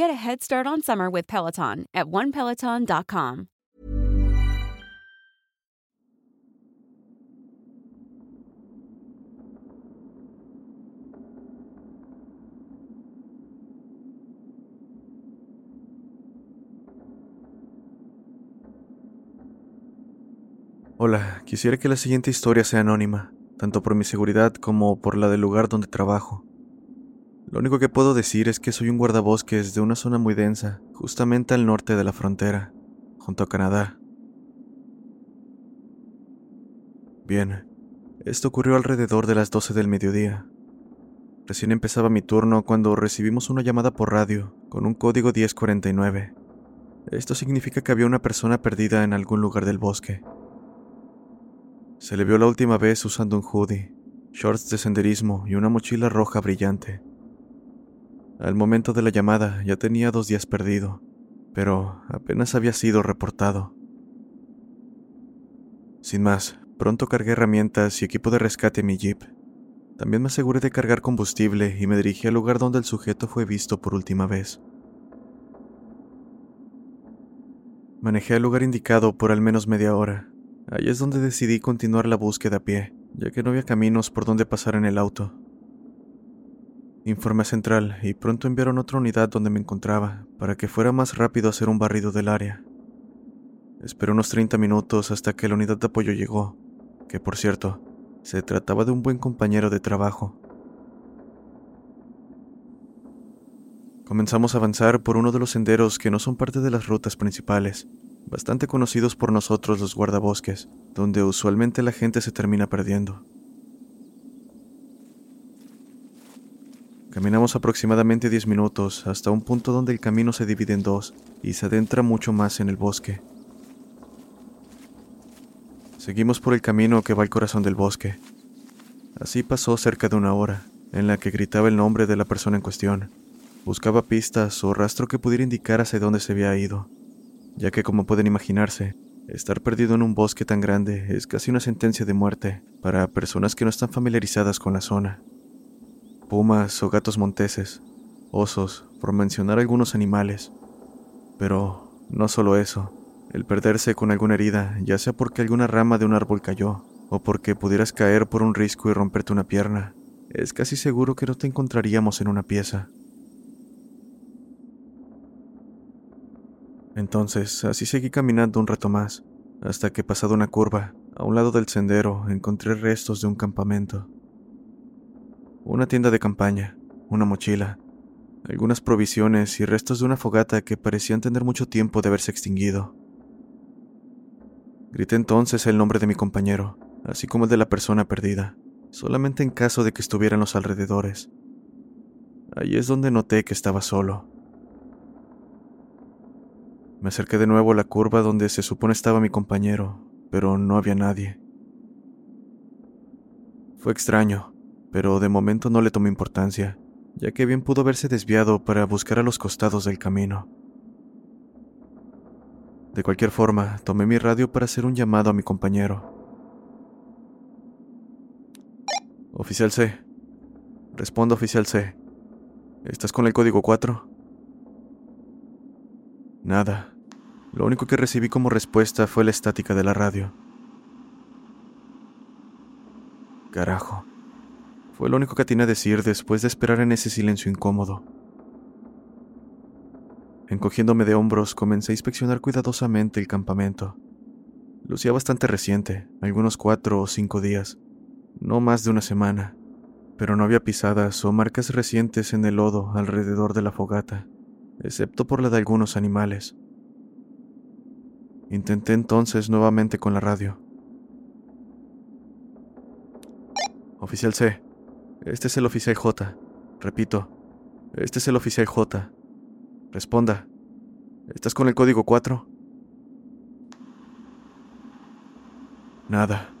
Get a head start on summer with Peloton at onepeloton.com. Hola, quisiera que la siguiente historia sea anónima, tanto por mi seguridad como por la del lugar donde trabajo. Lo único que puedo decir es que soy un guardabosques de una zona muy densa, justamente al norte de la frontera, junto a Canadá. Bien, esto ocurrió alrededor de las 12 del mediodía. Recién empezaba mi turno cuando recibimos una llamada por radio con un código 1049. Esto significa que había una persona perdida en algún lugar del bosque. Se le vio la última vez usando un hoodie, shorts de senderismo y una mochila roja brillante. Al momento de la llamada ya tenía dos días perdido, pero apenas había sido reportado. Sin más, pronto cargué herramientas y equipo de rescate en mi jeep. También me aseguré de cargar combustible y me dirigí al lugar donde el sujeto fue visto por última vez. Manejé al lugar indicado por al menos media hora. Ahí es donde decidí continuar la búsqueda a pie, ya que no había caminos por donde pasar en el auto. Informé a Central y pronto enviaron otra unidad donde me encontraba para que fuera más rápido hacer un barrido del área. Esperé unos 30 minutos hasta que la unidad de apoyo llegó, que por cierto, se trataba de un buen compañero de trabajo. Comenzamos a avanzar por uno de los senderos que no son parte de las rutas principales, bastante conocidos por nosotros los guardabosques, donde usualmente la gente se termina perdiendo. Caminamos aproximadamente 10 minutos hasta un punto donde el camino se divide en dos y se adentra mucho más en el bosque. Seguimos por el camino que va al corazón del bosque. Así pasó cerca de una hora, en la que gritaba el nombre de la persona en cuestión. Buscaba pistas o rastro que pudiera indicar hacia dónde se había ido, ya que como pueden imaginarse, estar perdido en un bosque tan grande es casi una sentencia de muerte para personas que no están familiarizadas con la zona. Pumas o gatos monteses, osos, por mencionar algunos animales. Pero no solo eso, el perderse con alguna herida, ya sea porque alguna rama de un árbol cayó, o porque pudieras caer por un risco y romperte una pierna, es casi seguro que no te encontraríamos en una pieza. Entonces, así seguí caminando un rato más, hasta que pasado una curva, a un lado del sendero, encontré restos de un campamento. Una tienda de campaña, una mochila, algunas provisiones y restos de una fogata que parecían tener mucho tiempo de haberse extinguido. Grité entonces el nombre de mi compañero, así como el de la persona perdida, solamente en caso de que estuviera en los alrededores. Ahí es donde noté que estaba solo. Me acerqué de nuevo a la curva donde se supone estaba mi compañero, pero no había nadie. Fue extraño, pero de momento no le tomé importancia, ya que bien pudo haberse desviado para buscar a los costados del camino. De cualquier forma, tomé mi radio para hacer un llamado a mi compañero. Oficial C. Responda, oficial C. ¿Estás con el código 4? Nada. Lo único que recibí como respuesta fue la estática de la radio. Carajo. Fue lo único que tenía a decir después de esperar en ese silencio incómodo. Encogiéndome de hombros, comencé a inspeccionar cuidadosamente el campamento. Lucía bastante reciente, algunos cuatro o cinco días, no más de una semana, pero no había pisadas o marcas recientes en el lodo alrededor de la fogata, excepto por la de algunos animales. Intenté entonces nuevamente con la radio. Oficial C, este es el oficial J. Repito, este es el oficial J. Responda. ¿Estás con el código 4? Nada.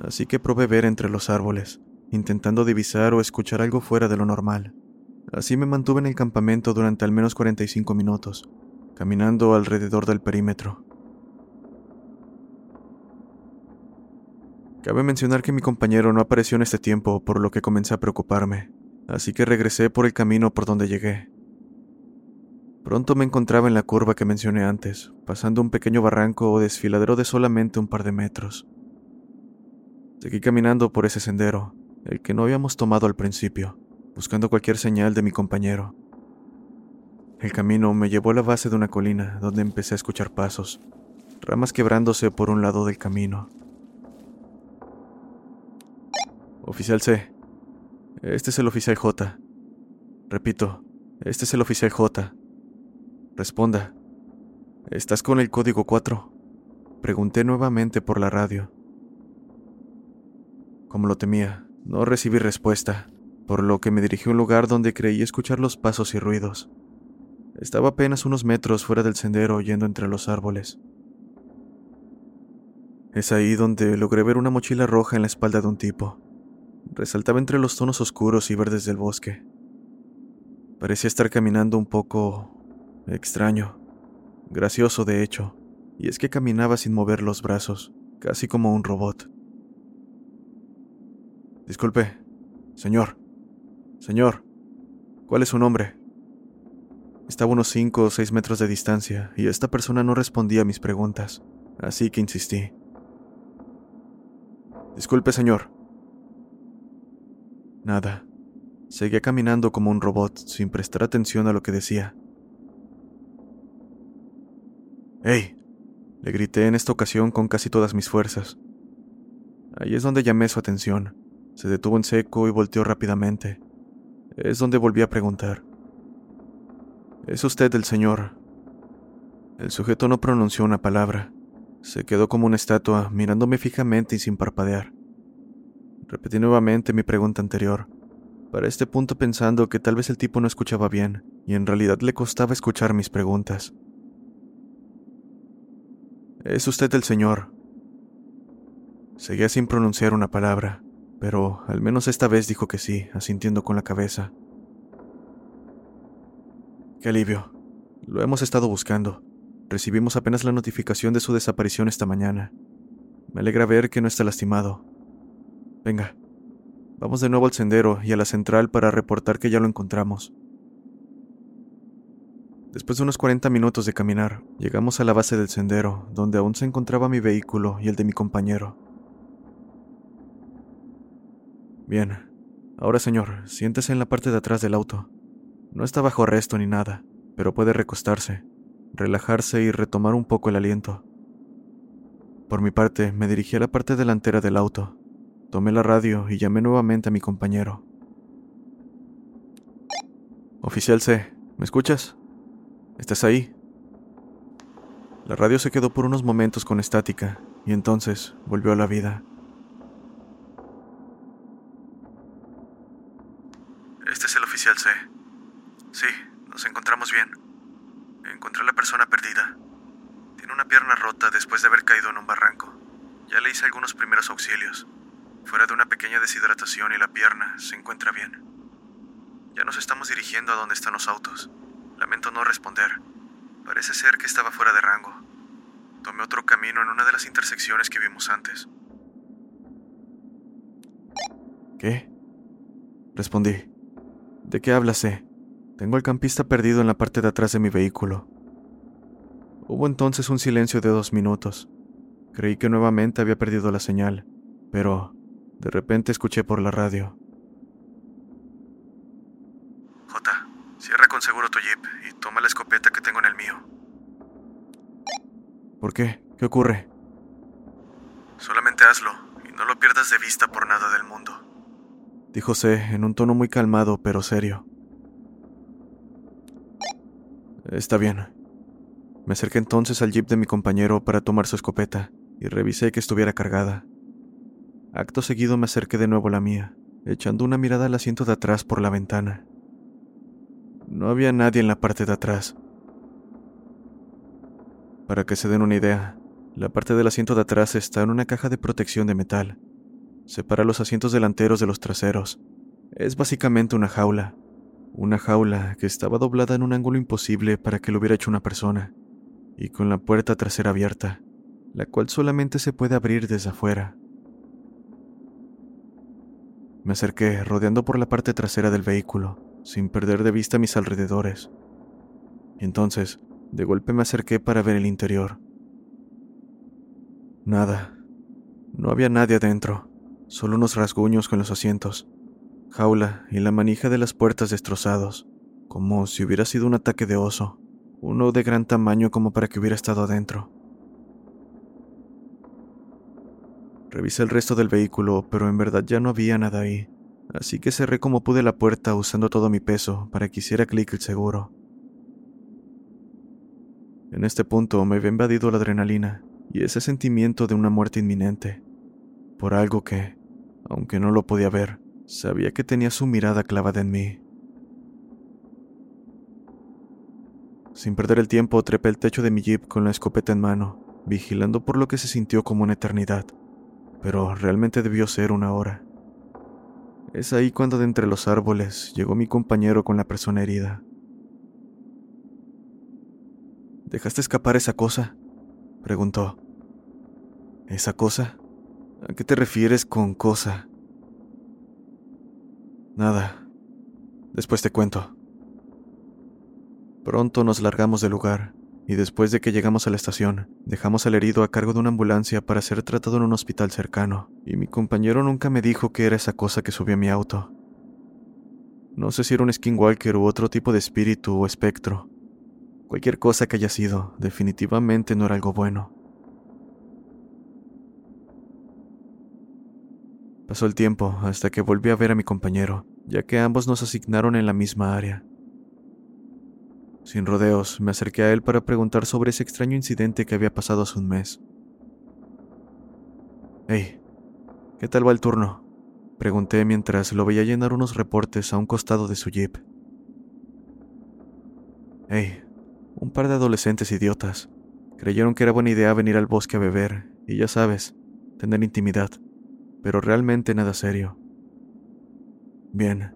Así que probé ver entre los árboles, intentando divisar o escuchar algo fuera de lo normal. Así me mantuve en el campamento durante al menos 45 minutos, caminando alrededor del perímetro. Cabe mencionar que mi compañero no apareció en este tiempo, por lo que comencé a preocuparme, así que regresé por el camino por donde llegué. Pronto me encontraba en la curva que mencioné antes, pasando un pequeño barranco o desfiladero de solamente un par de metros. Seguí caminando por ese sendero, el que no habíamos tomado al principio, buscando cualquier señal de mi compañero. El camino me llevó a la base de una colina, donde empecé a escuchar pasos, ramas quebrándose por un lado del camino. Oficial C. Este es el oficial J. Repito, este es el oficial J. Responda. ¿Estás con el código 4? Pregunté nuevamente por la radio. Como lo temía, no recibí respuesta, por lo que me dirigí a un lugar donde creí escuchar los pasos y ruidos. Estaba apenas unos metros fuera del sendero yendo entre los árboles. Es ahí donde logré ver una mochila roja en la espalda de un tipo. Resaltaba entre los tonos oscuros y verdes del bosque. Parecía estar caminando un poco Extraño. Gracioso, de hecho. Y es que caminaba sin mover los brazos, casi como un robot. Disculpe, señor. Señor, ¿cuál es su nombre? Estaba a unos cinco o seis metros de distancia y esta persona no respondía a mis preguntas, así que insistí. Disculpe, señor. Nada. Seguía caminando como un robot, sin prestar atención a lo que decía. ¡Hey! Le grité en esta ocasión con casi todas mis fuerzas. Ahí es donde llamé su atención. Se detuvo en seco y volteó rápidamente. Es donde volví a preguntar. ¿Es usted el señor? El sujeto no pronunció una palabra. Se quedó como una estatua, mirándome fijamente y sin parpadear. Repetí nuevamente mi pregunta anterior, para este punto pensando que tal vez el tipo no escuchaba bien, y en realidad le costaba escuchar mis preguntas. Es usted el señor. Seguía sin pronunciar una palabra, pero al menos esta vez dijo que sí, asintiendo con la cabeza. Qué alivio. Lo hemos estado buscando. Recibimos apenas la notificación de su desaparición esta mañana. Me alegra ver que no está lastimado. Venga, vamos de nuevo al sendero y a la central para reportar que ya lo encontramos. Después de unos 40 minutos de caminar, llegamos a la base del sendero, donde aún se encontraba mi vehículo y el de mi compañero. Bien. Ahora, señor, siéntese en la parte de atrás del auto. No está bajo arresto ni nada, pero puede recostarse, relajarse y retomar un poco el aliento. Por mi parte, me dirigí a la parte delantera del auto. Tomé la radio y llamé nuevamente a mi compañero. Oficial C, ¿me escuchas? ¿Estás ahí? La radio se quedó por unos momentos con estática y entonces volvió a la vida. Este es el oficial C. Sí, nos encontramos bien. Encontré a la persona perdida. Tiene una pierna rota después de haber caído en un barranco. Ya le hice algunos primeros auxilios. Fuera de una pequeña deshidratación y la pierna se encuentra bien. Ya nos estamos dirigiendo a donde están los autos. Lamento no responder. Parece ser que estaba fuera de rango. Tomé otro camino en una de las intersecciones que vimos antes. ¿Qué? respondí. ¿De qué hablas, eh? Tengo al campista perdido en la parte de atrás de mi vehículo. Hubo entonces un silencio de dos minutos. Creí que nuevamente había perdido la señal, pero de repente escuché por la radio. J, cierra con seguro tu jeep y toma la escopeta que tengo en el mío. ¿Por qué? ¿Qué ocurre? Solamente hazlo y no lo pierdas de vista por nada del mundo, dijo C en un tono muy calmado pero serio. Está bien. Me acerqué entonces al jeep de mi compañero para tomar su escopeta y revisé que estuviera cargada. Acto seguido me acerqué de nuevo a la mía, echando una mirada al asiento de atrás por la ventana. No había nadie en la parte de atrás. Para que se den una idea, la parte del asiento de atrás está en una caja de protección de metal. Separa los asientos delanteros de los traseros. Es básicamente una jaula. Una jaula que estaba doblada en un ángulo imposible para que lo hubiera hecho una persona, y con la puerta trasera abierta la cual solamente se puede abrir desde afuera. Me acerqué, rodeando por la parte trasera del vehículo, sin perder de vista mis alrededores. Entonces, de golpe me acerqué para ver el interior. Nada. No había nadie adentro, solo unos rasguños con los asientos, jaula y la manija de las puertas destrozados, como si hubiera sido un ataque de oso, uno de gran tamaño como para que hubiera estado adentro. Revisé el resto del vehículo, pero en verdad ya no había nada ahí, así que cerré como pude la puerta usando todo mi peso para que hiciera clic el seguro. En este punto me había invadido la adrenalina y ese sentimiento de una muerte inminente, por algo que, aunque no lo podía ver, sabía que tenía su mirada clavada en mí. Sin perder el tiempo, trepé el techo de mi jeep con la escopeta en mano, vigilando por lo que se sintió como una eternidad pero realmente debió ser una hora. Es ahí cuando de entre los árboles llegó mi compañero con la persona herida. ¿Dejaste escapar esa cosa? preguntó. ¿Esa cosa? ¿A qué te refieres con cosa? Nada. Después te cuento. Pronto nos largamos del lugar y después de que llegamos a la estación, dejamos al herido a cargo de una ambulancia para ser tratado en un hospital cercano, y mi compañero nunca me dijo qué era esa cosa que subió a mi auto. No sé si era un skinwalker u otro tipo de espíritu o espectro. Cualquier cosa que haya sido, definitivamente no era algo bueno. Pasó el tiempo hasta que volví a ver a mi compañero, ya que ambos nos asignaron en la misma área. Sin rodeos, me acerqué a él para preguntar sobre ese extraño incidente que había pasado hace un mes. Hey, ¿qué tal va el turno? Pregunté mientras lo veía llenar unos reportes a un costado de su jeep. Hey, un par de adolescentes idiotas. Creyeron que era buena idea venir al bosque a beber, y ya sabes, tener intimidad, pero realmente nada serio. Bien,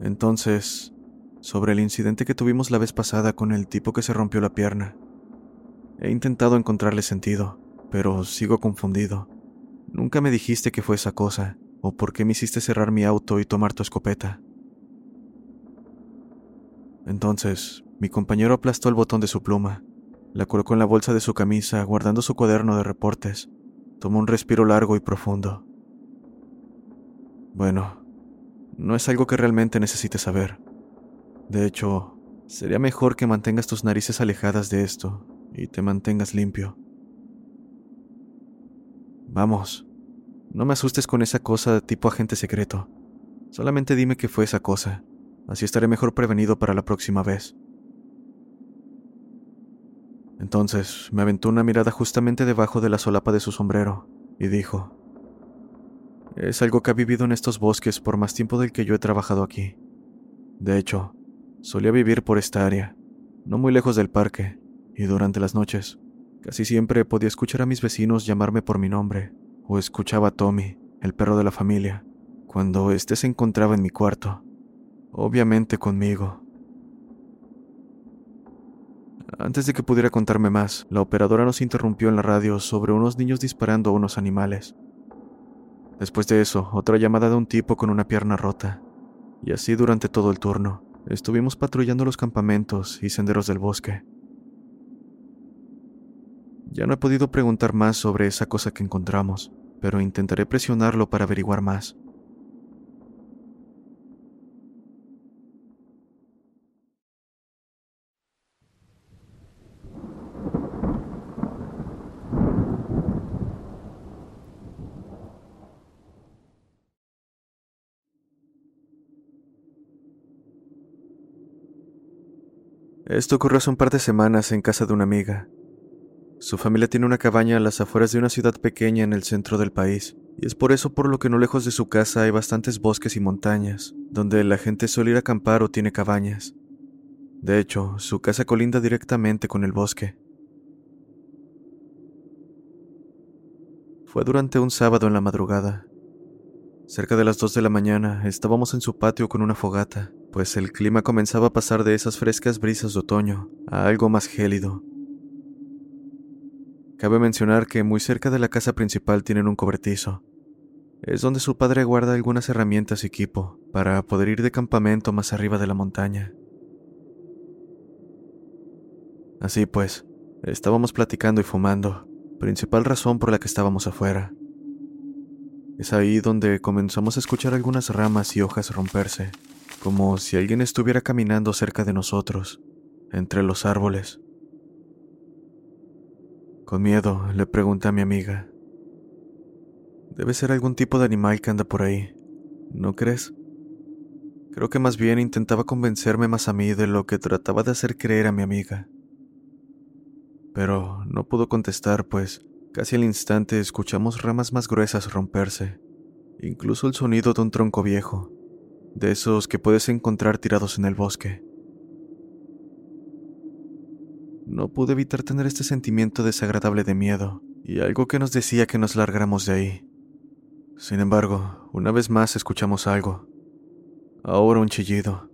entonces, sobre el incidente que tuvimos la vez pasada con el tipo que se rompió la pierna. He intentado encontrarle sentido, pero sigo confundido. Nunca me dijiste que fue esa cosa, o por qué me hiciste cerrar mi auto y tomar tu escopeta. Entonces, mi compañero aplastó el botón de su pluma, la colocó en la bolsa de su camisa, guardando su cuaderno de reportes. Tomó un respiro largo y profundo. Bueno, no es algo que realmente necesites saber. De hecho, sería mejor que mantengas tus narices alejadas de esto y te mantengas limpio. Vamos, no me asustes con esa cosa de tipo agente secreto. Solamente dime qué fue esa cosa. Así estaré mejor prevenido para la próxima vez. Entonces me aventó una mirada justamente debajo de la solapa de su sombrero y dijo, Es algo que ha vivido en estos bosques por más tiempo del que yo he trabajado aquí. De hecho, Solía vivir por esta área, no muy lejos del parque, y durante las noches, casi siempre podía escuchar a mis vecinos llamarme por mi nombre, o escuchaba a Tommy, el perro de la familia, cuando éste se encontraba en mi cuarto, obviamente conmigo. Antes de que pudiera contarme más, la operadora nos interrumpió en la radio sobre unos niños disparando a unos animales. Después de eso, otra llamada de un tipo con una pierna rota. Y así durante todo el turno, estuvimos patrullando los campamentos y senderos del bosque. Ya no he podido preguntar más sobre esa cosa que encontramos, pero intentaré presionarlo para averiguar más. Esto ocurrió hace un par de semanas en casa de una amiga. Su familia tiene una cabaña a las afueras de una ciudad pequeña en el centro del país, y es por eso por lo que no lejos de su casa hay bastantes bosques y montañas, donde la gente suele ir a acampar o tiene cabañas. De hecho, su casa colinda directamente con el bosque. Fue durante un sábado en la madrugada. Cerca de las 2 de la mañana estábamos en su patio con una fogata, pues el clima comenzaba a pasar de esas frescas brisas de otoño a algo más gélido. Cabe mencionar que muy cerca de la casa principal tienen un cobertizo. Es donde su padre guarda algunas herramientas y equipo para poder ir de campamento más arriba de la montaña. Así pues, estábamos platicando y fumando, principal razón por la que estábamos afuera. Es ahí donde comenzamos a escuchar algunas ramas y hojas romperse como si alguien estuviera caminando cerca de nosotros, entre los árboles. Con miedo le pregunté a mi amiga. Debe ser algún tipo de animal que anda por ahí, ¿no crees? Creo que más bien intentaba convencerme más a mí de lo que trataba de hacer creer a mi amiga. Pero no pudo contestar, pues casi al instante escuchamos ramas más gruesas romperse, incluso el sonido de un tronco viejo de esos que puedes encontrar tirados en el bosque. No pude evitar tener este sentimiento desagradable de miedo y algo que nos decía que nos largáramos de ahí. Sin embargo, una vez más escuchamos algo. Ahora un chillido.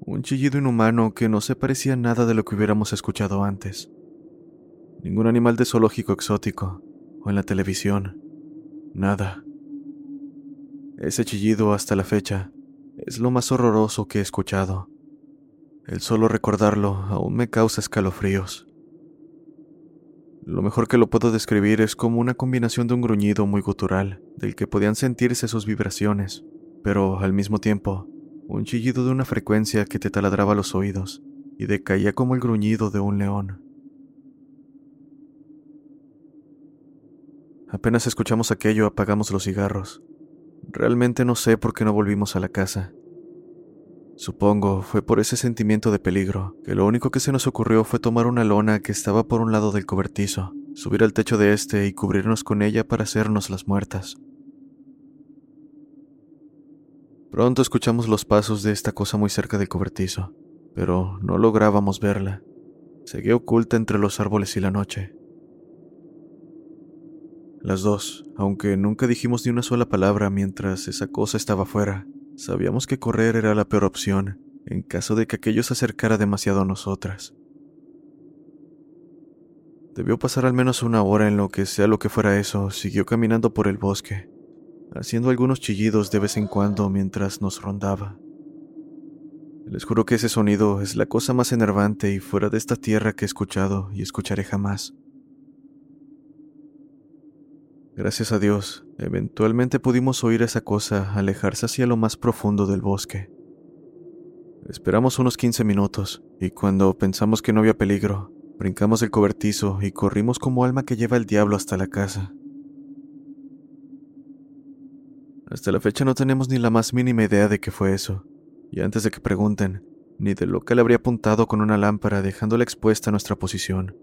Un chillido inhumano que no se parecía nada de lo que hubiéramos escuchado antes. Ningún animal de zoológico exótico o en la televisión. Nada. Ese chillido hasta la fecha es lo más horroroso que he escuchado. El solo recordarlo aún me causa escalofríos. Lo mejor que lo puedo describir es como una combinación de un gruñido muy gutural, del que podían sentirse sus vibraciones, pero al mismo tiempo, un chillido de una frecuencia que te taladraba los oídos y decaía como el gruñido de un león. Apenas escuchamos aquello, apagamos los cigarros Realmente no sé por qué no volvimos a la casa. Supongo fue por ese sentimiento de peligro, que lo único que se nos ocurrió fue tomar una lona que estaba por un lado del cobertizo, subir al techo de este y cubrirnos con ella para hacernos las muertas. Pronto escuchamos los pasos de esta cosa muy cerca del cobertizo, pero no lográbamos verla. Seguía oculta entre los árboles y la noche. Las dos, aunque nunca dijimos ni una sola palabra mientras esa cosa estaba fuera, sabíamos que correr era la peor opción en caso de que aquello se acercara demasiado a nosotras. Debió pasar al menos una hora en lo que sea lo que fuera eso, siguió caminando por el bosque, haciendo algunos chillidos de vez en cuando mientras nos rondaba. Les juro que ese sonido es la cosa más enervante y fuera de esta tierra que he escuchado y escucharé jamás. Gracias a Dios, eventualmente pudimos oír esa cosa alejarse hacia lo más profundo del bosque. Esperamos unos 15 minutos, y cuando pensamos que no había peligro, brincamos el cobertizo y corrimos como alma que lleva el diablo hasta la casa. Hasta la fecha no tenemos ni la más mínima idea de qué fue eso, y antes de que pregunten, ni de lo que le habría apuntado con una lámpara dejándola expuesta a nuestra posición.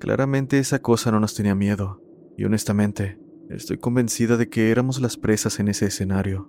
Claramente esa cosa no nos tenía miedo, y honestamente, Estoy convencida de que éramos las presas en ese escenario.